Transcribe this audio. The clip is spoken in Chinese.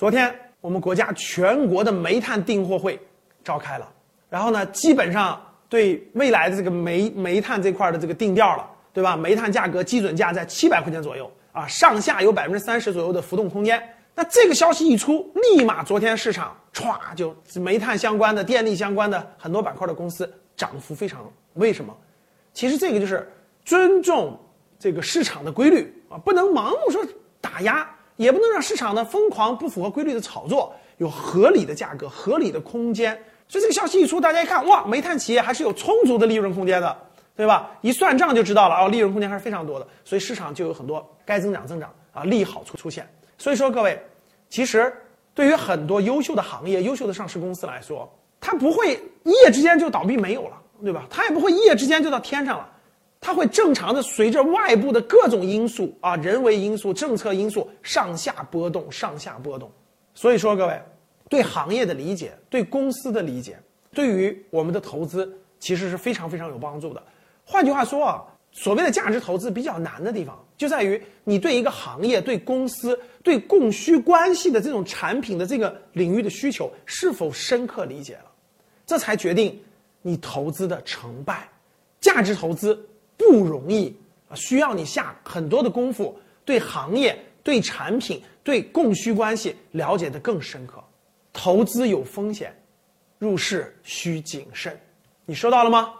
昨天我们国家全国的煤炭订货会召开了，然后呢，基本上对未来的这个煤煤炭这块的这个定调了，对吧？煤炭价格基准价在七百块钱左右啊，上下有百分之三十左右的浮动空间。那这个消息一出，立马昨天市场歘就煤炭相关的、电力相关的很多板块的公司涨幅非常。为什么？其实这个就是尊重这个市场的规律啊，不能盲目说打压，也不能让市场呢疯狂不符合规律的炒作，有合理的价格、合理的空间。所以这个消息一出，大家一看，哇，煤炭企业还是有充足的利润空间的，对吧？一算账就知道了哦，利润空间还是非常多的，所以市场就有很多该增长增长啊，利好出出现。所以说，各位，其实对于很多优秀的行业、优秀的上市公司来说，它不会一夜之间就倒闭没有了。对吧？它也不会一夜之间就到天上了，它会正常的随着外部的各种因素啊，人为因素、政策因素上下波动，上下波动。所以说，各位对行业的理解、对公司的理解，对于我们的投资其实是非常非常有帮助的。换句话说啊，所谓的价值投资比较难的地方，就在于你对一个行业、对公司、对供需关系的这种产品的这个领域的需求是否深刻理解了，这才决定。你投资的成败，价值投资不容易啊，需要你下很多的功夫，对行业、对产品、对供需关系了解的更深刻。投资有风险，入市需谨慎。你收到了吗？